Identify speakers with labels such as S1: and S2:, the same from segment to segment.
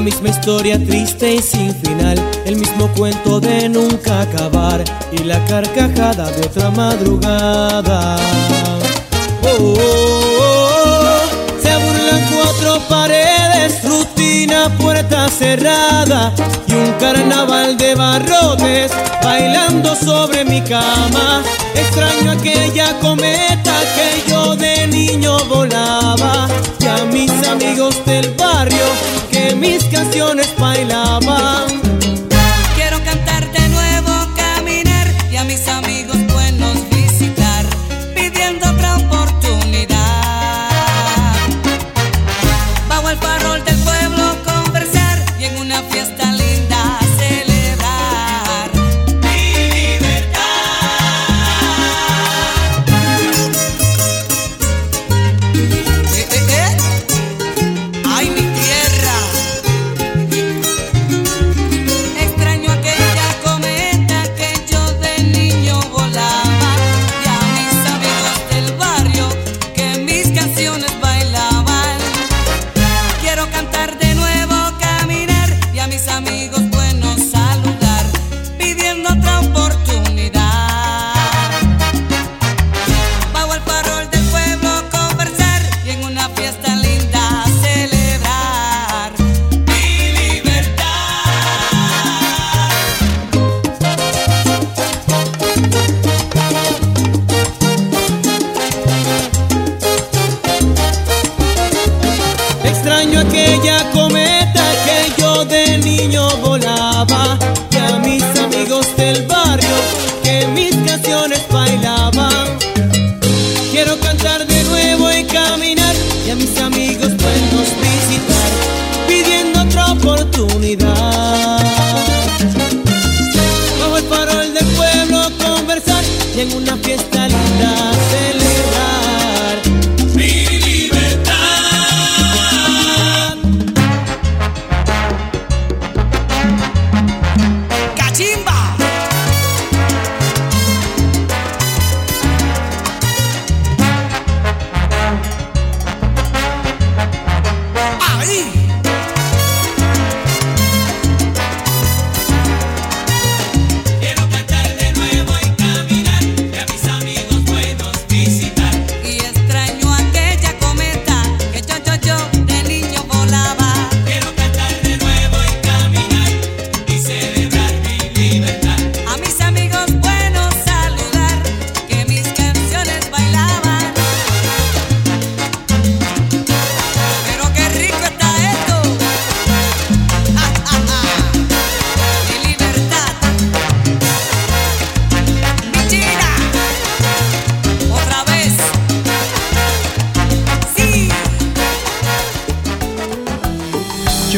S1: La misma historia triste y sin final, el mismo cuento de nunca acabar y la carcajada de otra madrugada. Oh, oh, oh, Se burlan cuatro paredes, rutina, puerta cerrada y un carnaval de barrotes bailando sobre mi cama. Extraño aquella cometa que yo de niño volaba y a mis amigos del barrio mis canciones bailaban.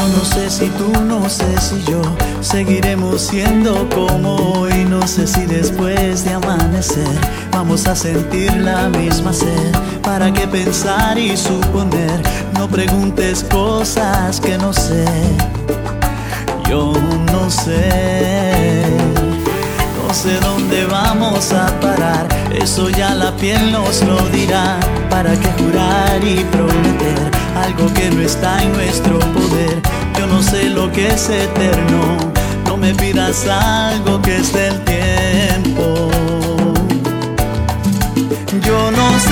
S2: No sé si tú, no sé si yo seguiremos siendo como hoy. No sé si después de amanecer vamos a sentir la misma sed. ¿Para qué pensar y suponer? No preguntes cosas que no sé. Yo no sé. No sé dónde vamos a parar, eso ya la piel nos lo dirá. ¿Para qué jurar y prometer algo que no está en nuestro poder? Yo no sé lo que es eterno, no me pidas algo que es del tiempo. Yo no sé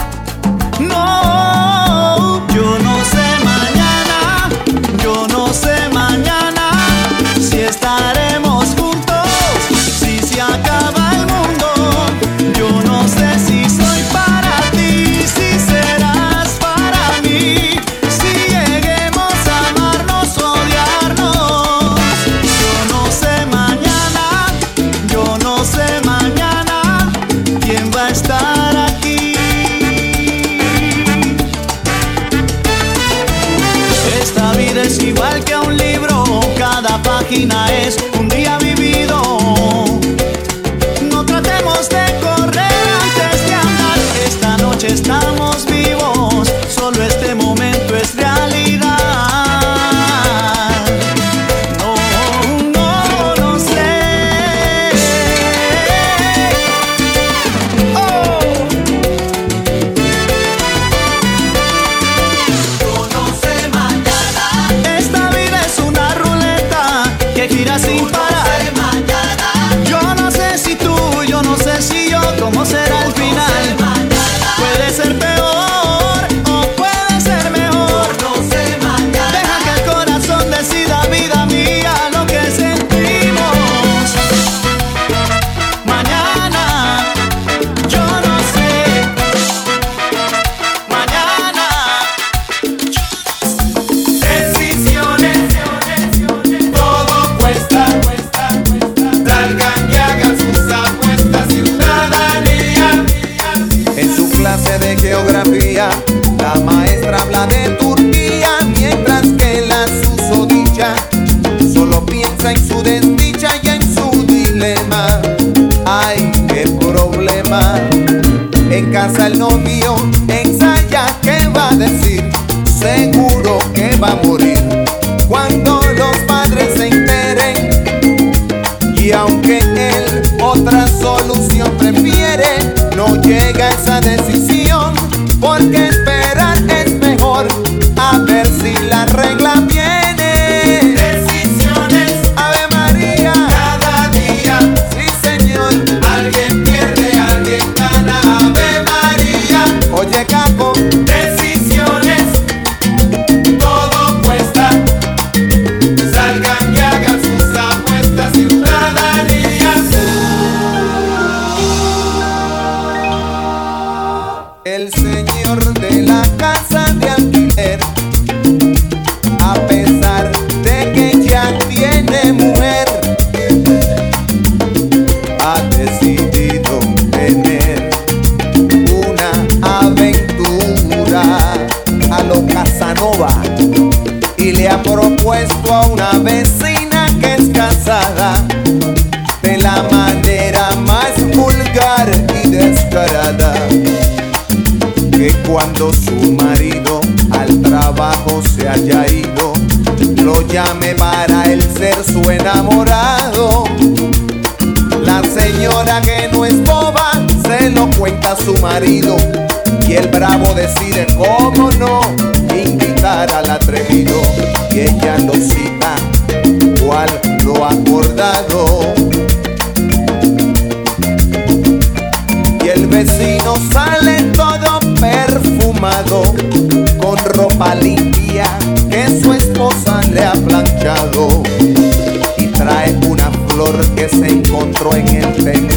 S3: llega esa decisión.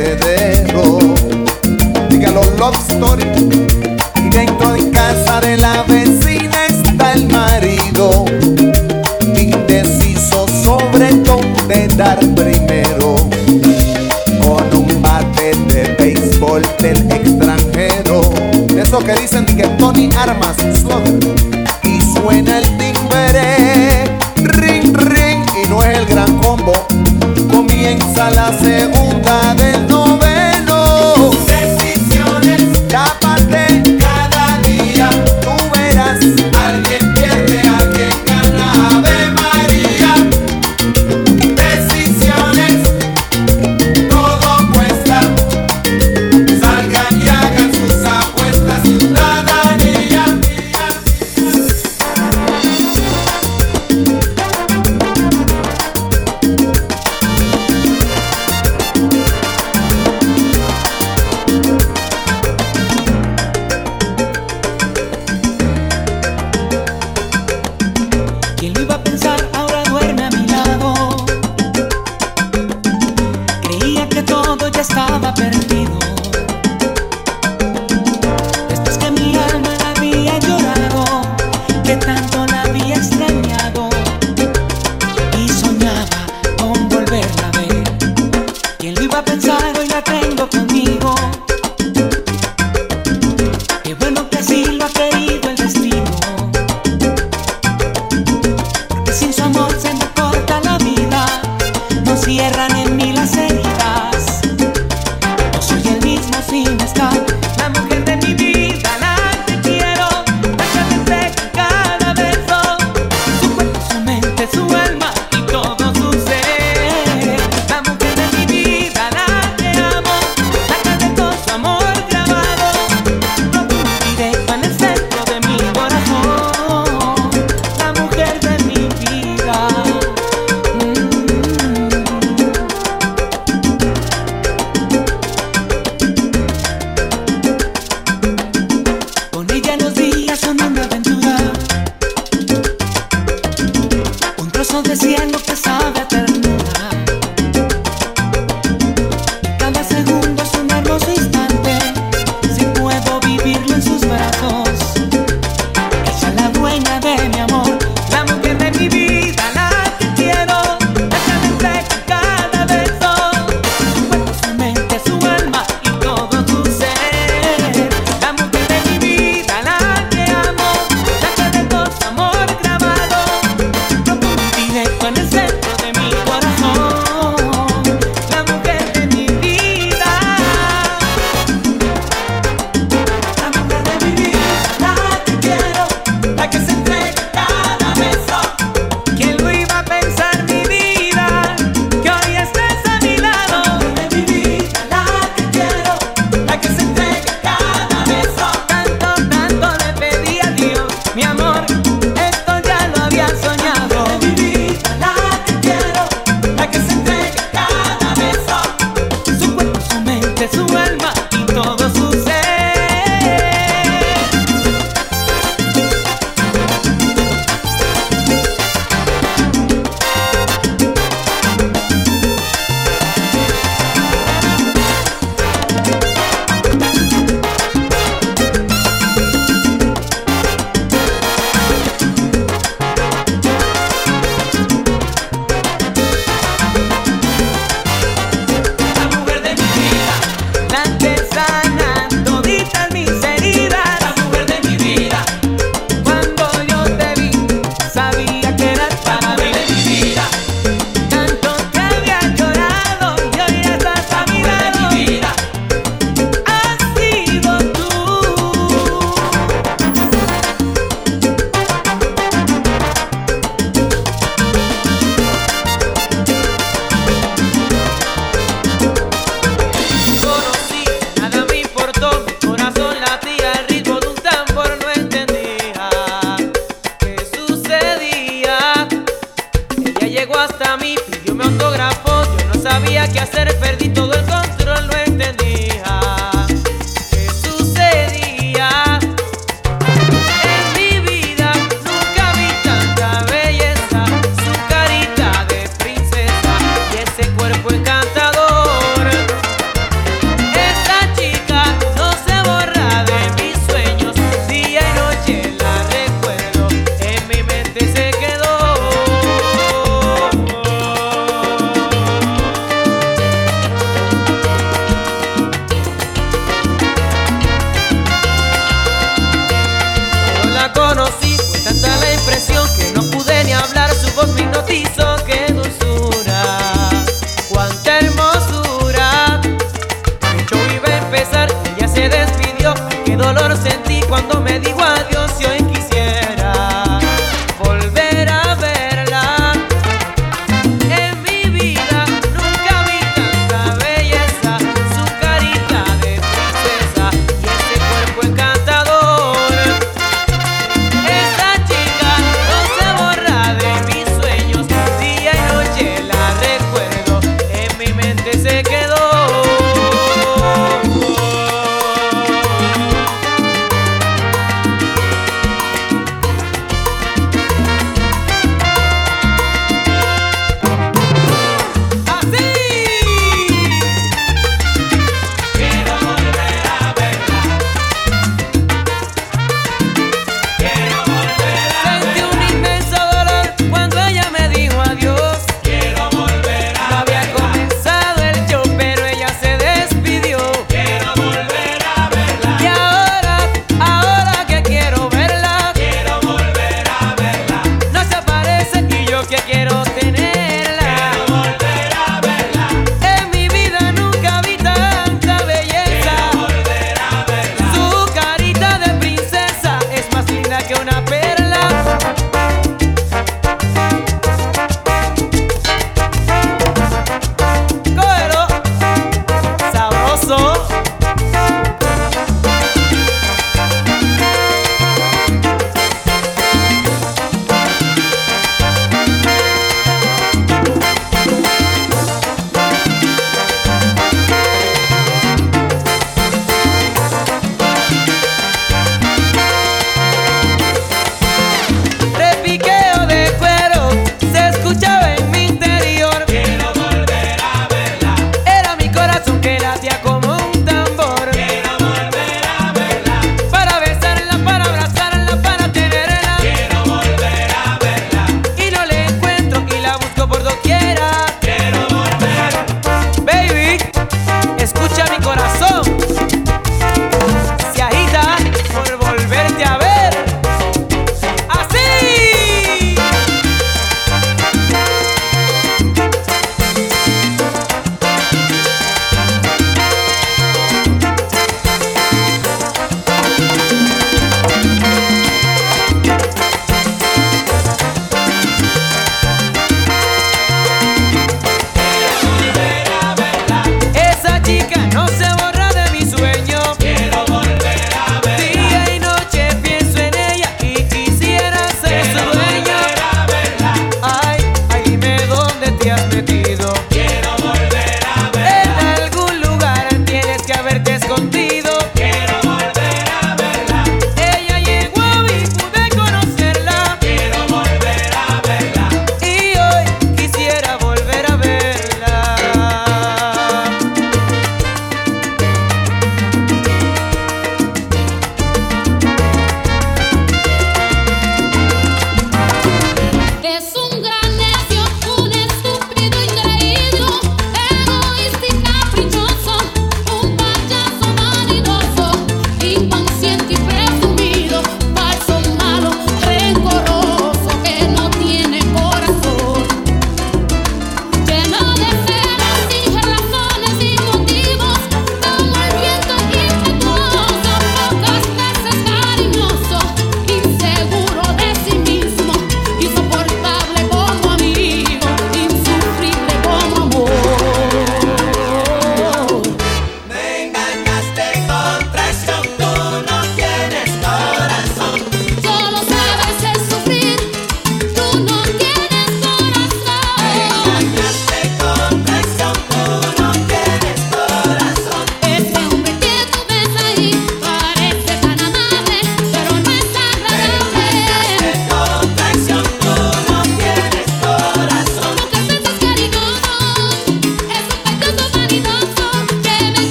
S3: vertedero. Dígalo Love Story. Y dentro de casa de la vecina está el marido, indeciso sobre dónde dar primero. Con un bate de béisbol del extranjero. Eso que dicen que Tony Armas, Slugger.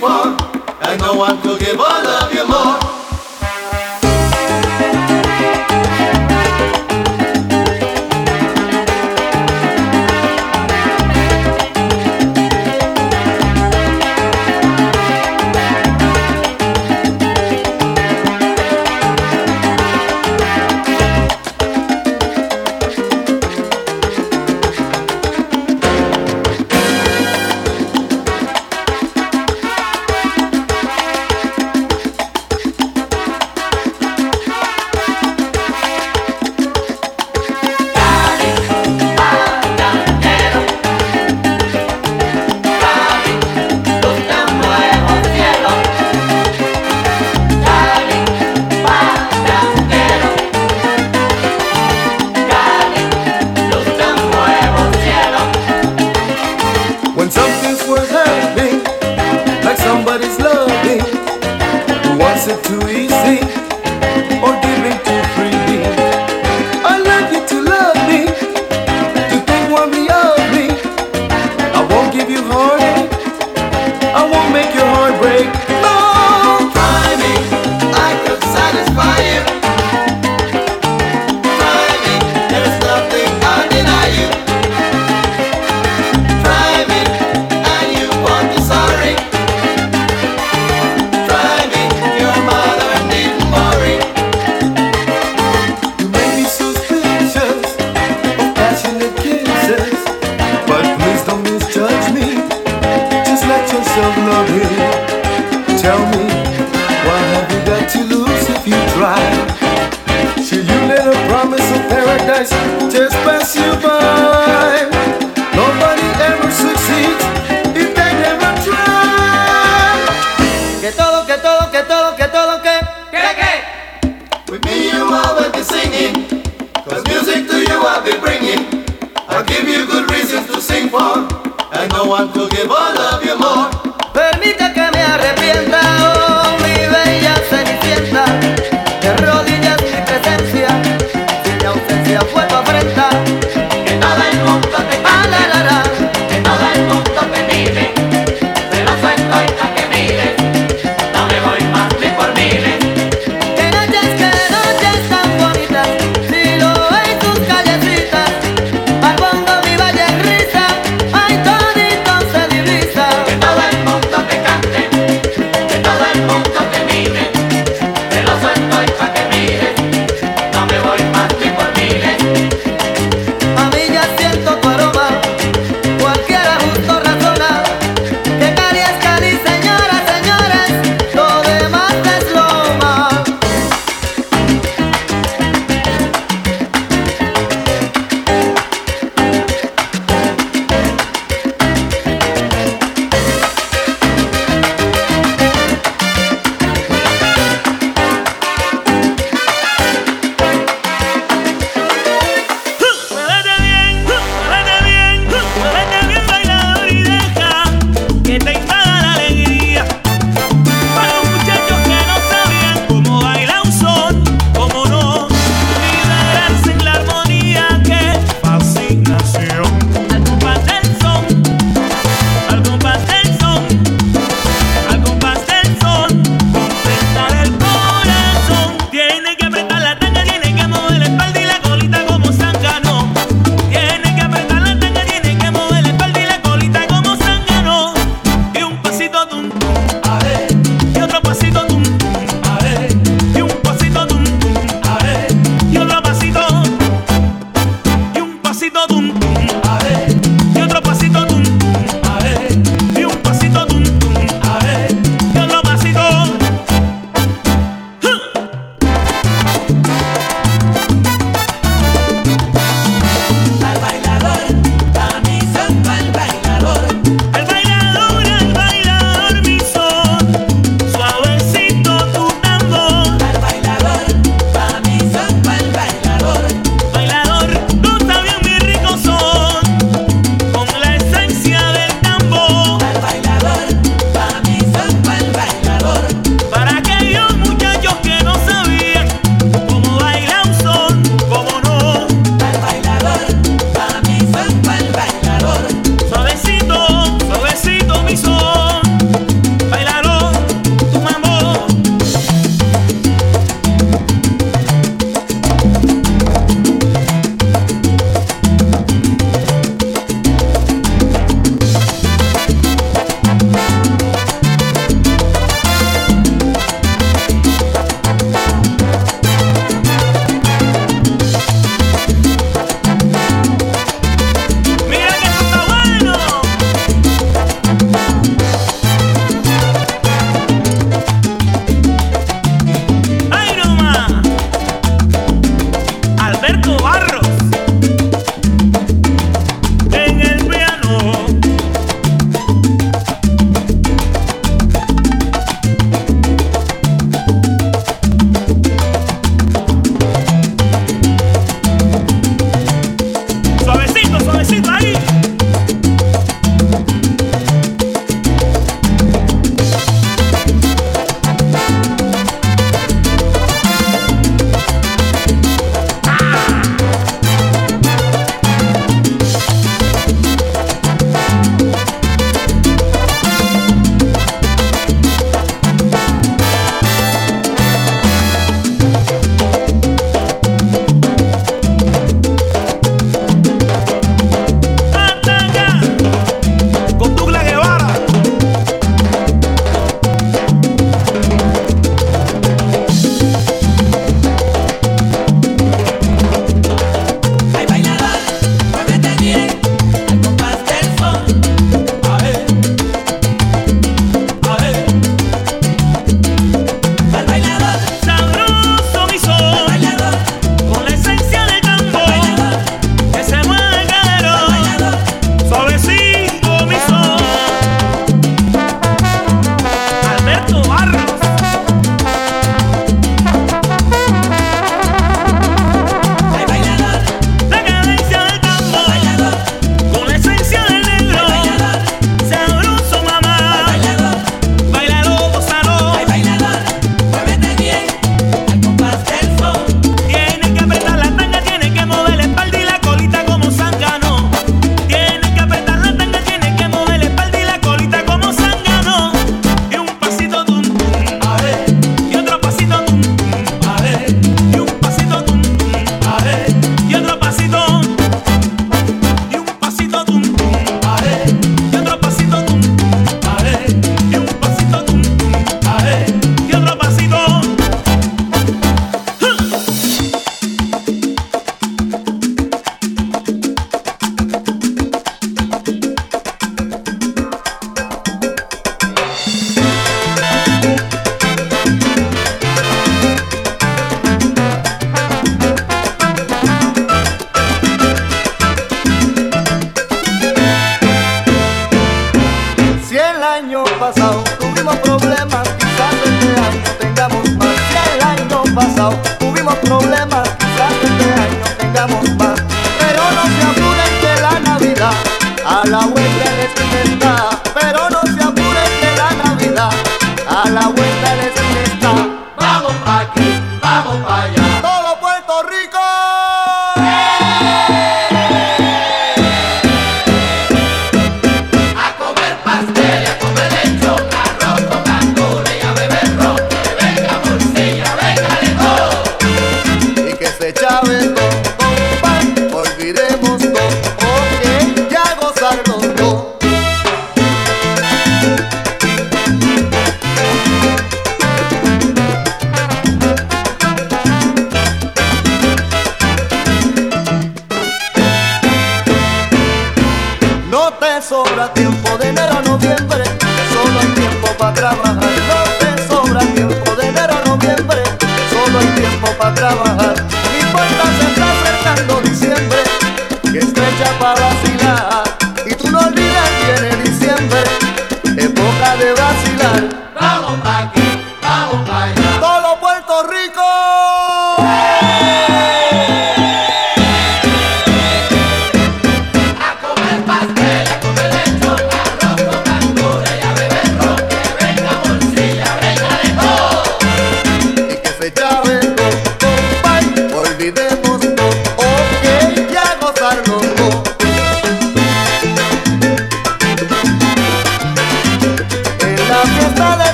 S3: for, and no
S4: one could give all of you more. lies just pass you by. Nobody ever succeeds if they never try.
S1: Que todo, que todo, que todo, que todo, que. Que, que.
S4: With me, you all always be singing. Cause music to you I'll be bringing. I'll give you good reasons to sing for. And no one to give all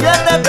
S5: Yeah.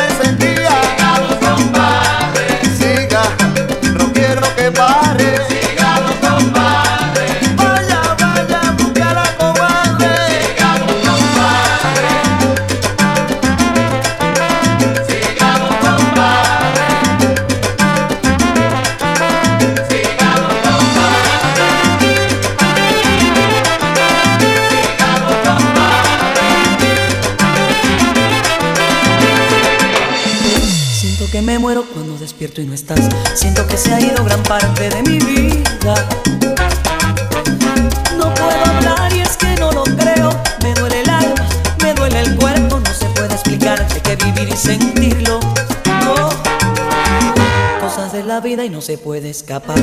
S5: y no estás. Siento
S1: que se
S6: ha ido gran parte de mi
S7: vida. No puedo hablar y es que no lo creo. Me duele el alma, me duele el cuerpo. No se puede explicar, hay que vivir y
S8: sentirlo. No.
S9: Cosas de la vida y no se puede escapar.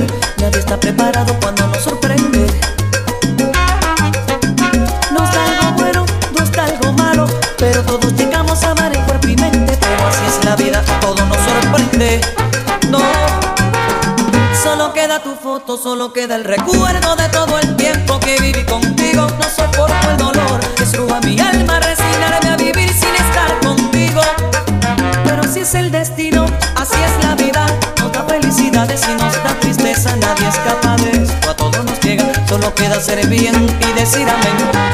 S9: queda el recuerdo de
S6: todo
S9: el
S6: tiempo que
S9: viví contigo.
S6: No
S9: soporto el dolor, destruja
S6: mi alma, resignarme a vivir sin estar contigo. Pero
S9: así es el destino, así es la
S6: vida. No
S9: da
S6: felicidades y nos da tristeza, nadie
S9: escapa de esto. A todos nos llega, solo queda ser bien y decir amén.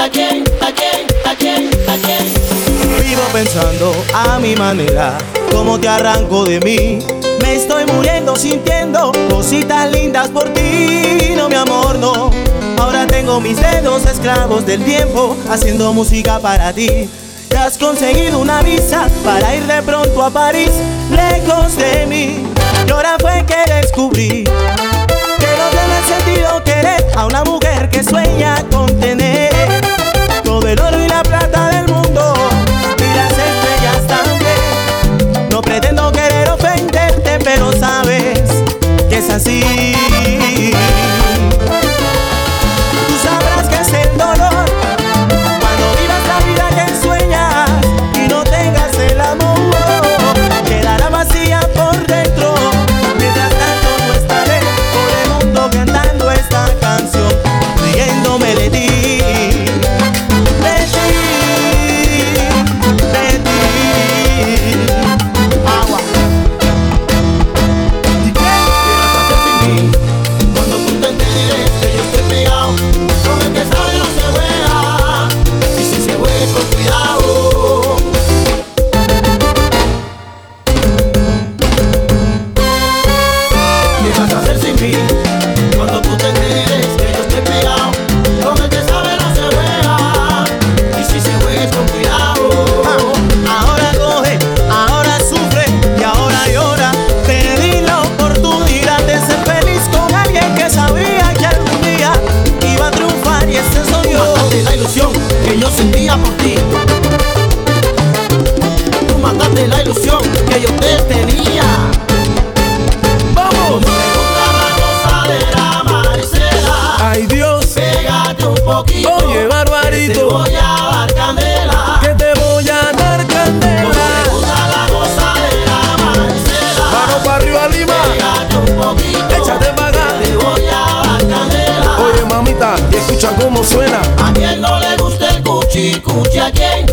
S6: a quién, a quién, a quién, a quién.
S2: Vivo pensando a mi manera, cómo te arranco de mí. Me estoy muriendo sintiendo cositas lindas por ti, no mi amor, no. Ahora tengo mis dedos esclavos del tiempo, haciendo música para ti. Te has conseguido una visa para ir de pronto a París, lejos de mí. Y ahora fue que descubrí sentido querer a una mujer que sueña con tener todo el oro y la plata del mundo y las estrellas también. No pretendo querer ofenderte, pero sabes que es así.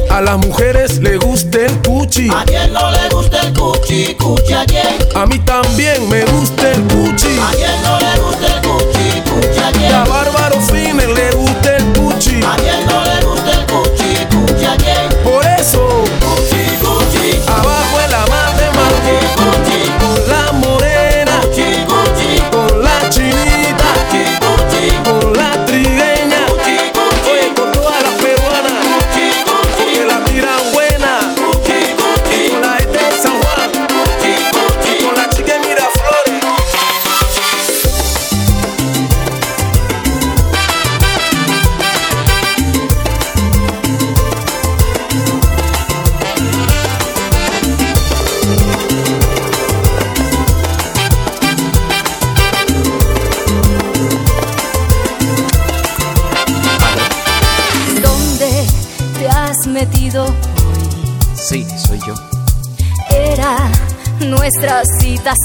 S6: a
S8: las mujeres le gusta el cuchi.
S6: ¿A quién no le gusta el cuchi? ¿Cuchi a quién?
S8: A mí también me gusta el cuchi.
S6: ¿A quién no
S10: da